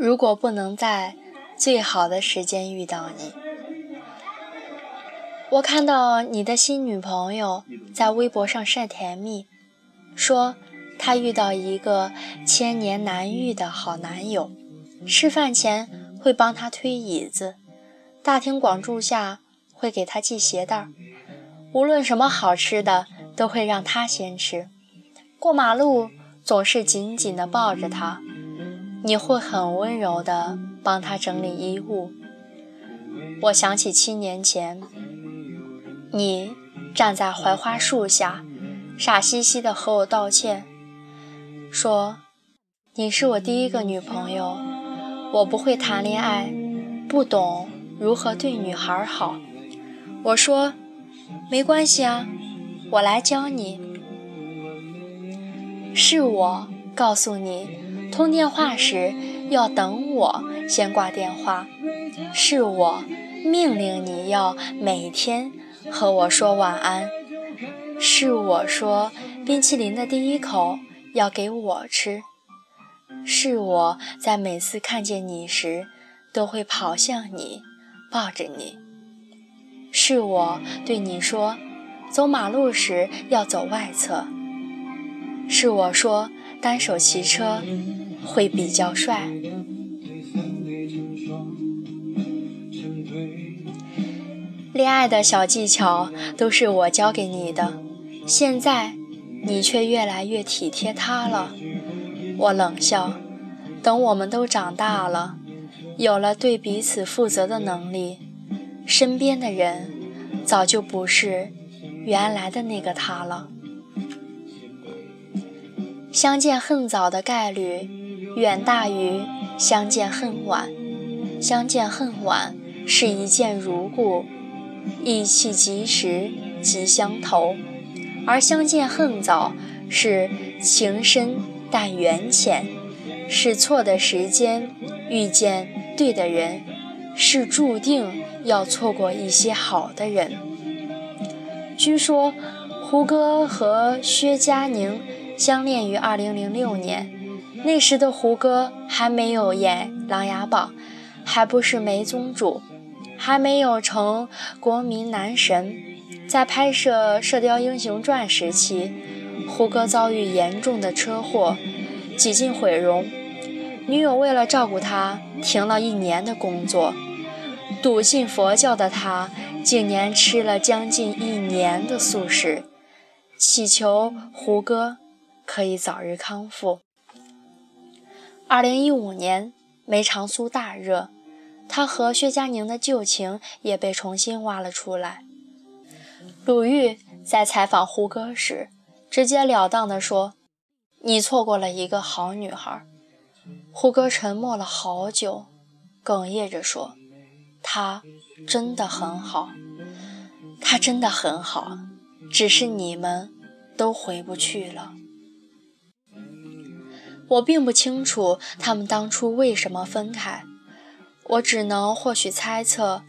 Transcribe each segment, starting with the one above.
如果不能在最好的时间遇到你，我看到你的新女朋友在微博上晒甜蜜，说她遇到一个千年难遇的好男友，吃饭前会帮她推椅子，大庭广众下会给她系鞋带儿，无论什么好吃的都会让她先吃，过马路总是紧紧地抱着她，你会很温柔地帮他整理衣物。我想起七年前。你站在槐花树下，傻兮兮地和我道歉，说：“你是我第一个女朋友，我不会谈恋爱，不懂如何对女孩好。”我说：“没关系啊，我来教你。”是我告诉你，通电话时要等我先挂电话，是我命令你要每天。和我说晚安，是我说冰淇淋的第一口要给我吃，是我在每次看见你时都会跑向你，抱着你，是我对你说走马路时要走外侧，是我说单手骑车会比较帅。恋爱的小技巧都是我教给你的，现在你却越来越体贴他了。我冷笑，等我们都长大了，有了对彼此负责的能力，身边的人早就不是原来的那个他了。相见恨早的概率远大于相见恨晚，相见恨晚是一见如故。意气及时即相投，而相见恨早是情深但缘浅，是错的时间遇见对的人，是注定要错过一些好的人。据说胡歌和薛佳凝相恋于2006年，那时的胡歌还没有演《琅琊榜》，还不是梅宗主。还没有成国民男神，在拍摄《射雕英雄传》时期，胡歌遭遇严重的车祸，几近毁容。女友为了照顾他，停了一年的工作。笃信佛教的他，竟年吃了将近一年的素食，祈求胡歌可以早日康复。二零一五年，梅长苏大热。他和薛佳凝的旧情也被重新挖了出来。鲁豫在采访胡歌时，直截了当地说：“你错过了一个好女孩。”胡歌沉默了好久，哽咽着说：“她真的很好，她真的很好，只是你们都回不去了。”我并不清楚他们当初为什么分开。我只能或许猜测，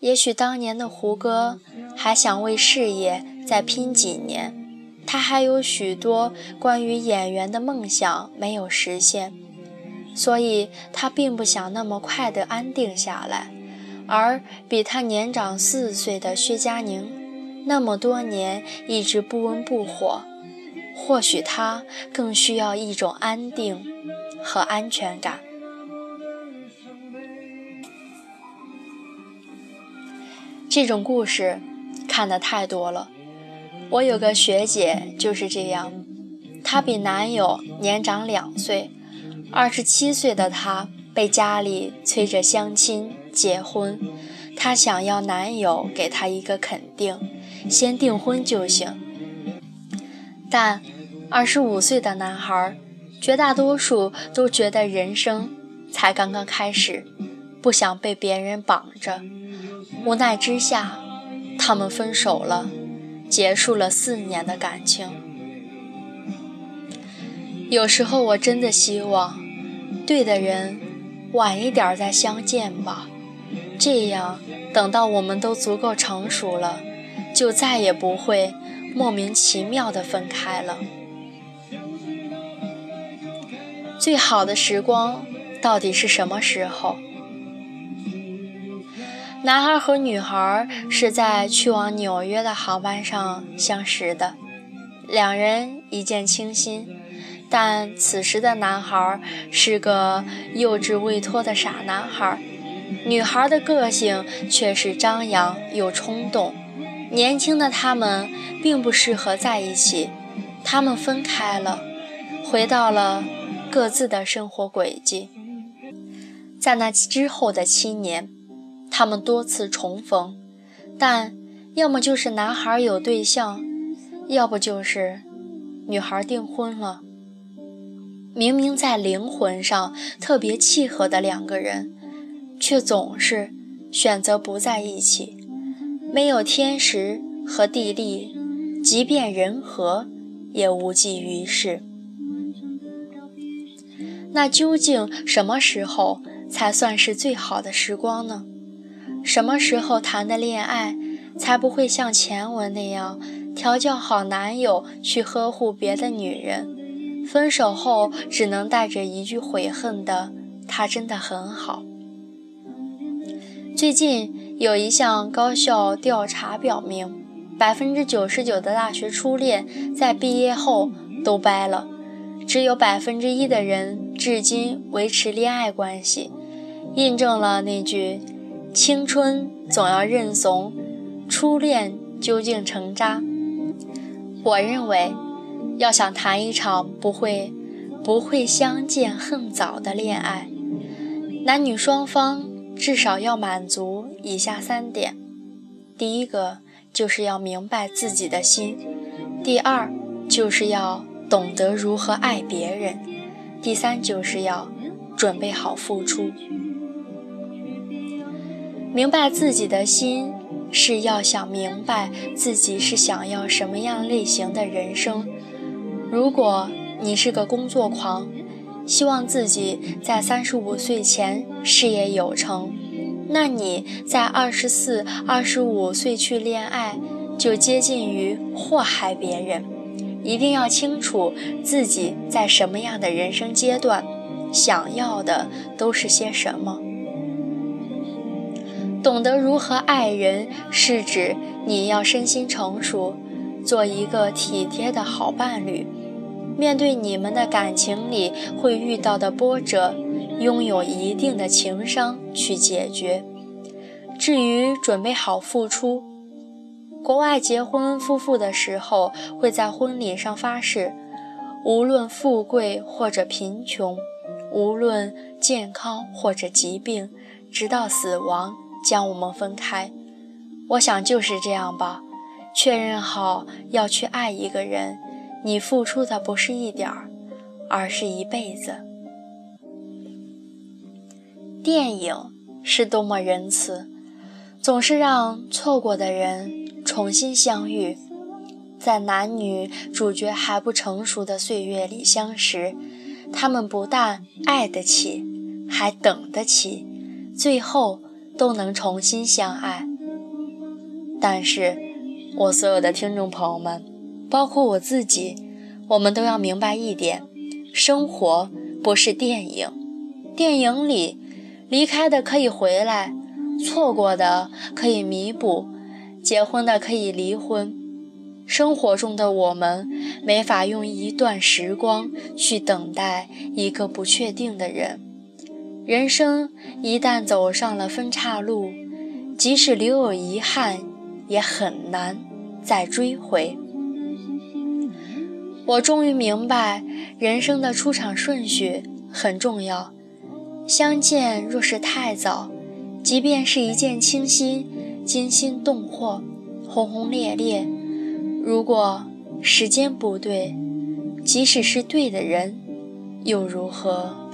也许当年的胡歌还想为事业再拼几年，他还有许多关于演员的梦想没有实现，所以他并不想那么快的安定下来。而比他年长四岁的薛佳凝，那么多年一直不温不火，或许他更需要一种安定和安全感。这种故事看的太多了。我有个学姐就是这样，她比男友年长两岁，二十七岁的她被家里催着相亲结婚，她想要男友给她一个肯定，先订婚就行。但二十五岁的男孩，绝大多数都觉得人生才刚刚开始，不想被别人绑着。无奈之下，他们分手了，结束了四年的感情。有时候我真的希望，对的人晚一点再相见吧，这样等到我们都足够成熟了，就再也不会莫名其妙的分开了。最好的时光。到底是什么时候？男孩和女孩是在去往纽约的航班上相识的，两人一见倾心。但此时的男孩是个幼稚未脱的傻男孩，女孩的个性却是张扬又冲动。年轻的他们并不适合在一起，他们分开了，回到了各自的生活轨迹。在那之后的七年，他们多次重逢，但要么就是男孩有对象，要不就是女孩订婚了。明明在灵魂上特别契合的两个人，却总是选择不在一起。没有天时和地利，即便人和，也无济于事。那究竟什么时候才算是最好的时光呢？什么时候谈的恋爱才不会像前文那样调教好男友去呵护别的女人？分手后只能带着一句悔恨的“他真的很好”。最近有一项高校调查表明，百分之九十九的大学初恋在毕业后都掰了，只有百分之一的人至今维持恋爱关系，印证了那句“青春总要认怂，初恋究竟成渣”。我认为。要想谈一场不会不会相见恨早的恋爱，男女双方至少要满足以下三点：第一个就是要明白自己的心；第二就是要懂得如何爱别人；第三就是要准备好付出。明白自己的心，是要想明白自己是想要什么样类型的人生。如果你是个工作狂，希望自己在三十五岁前事业有成，那你在二十四、二十五岁去恋爱，就接近于祸害别人。一定要清楚自己在什么样的人生阶段，想要的都是些什么。懂得如何爱人，是指你要身心成熟。做一个体贴的好伴侣，面对你们的感情里会遇到的波折，拥有一定的情商去解决。至于准备好付出，国外结婚夫妇的时候会在婚礼上发誓，无论富贵或者贫穷，无论健康或者疾病，直到死亡将我们分开。我想就是这样吧。确认好要去爱一个人，你付出的不是一点儿，而是一辈子。电影是多么仁慈，总是让错过的人重新相遇，在男女主角还不成熟的岁月里相识，他们不但爱得起，还等得起，最后都能重新相爱。但是。我所有的听众朋友们，包括我自己，我们都要明白一点：生活不是电影，电影里离开的可以回来，错过的可以弥补，结婚的可以离婚。生活中的我们没法用一段时光去等待一个不确定的人。人生一旦走上了分岔路，即使留有遗憾，也很难。再追回，我终于明白，人生的出场顺序很重要。相见若是太早，即便是一见倾心、惊心动魄、轰轰烈烈，如果时间不对，即使是对的人，又如何？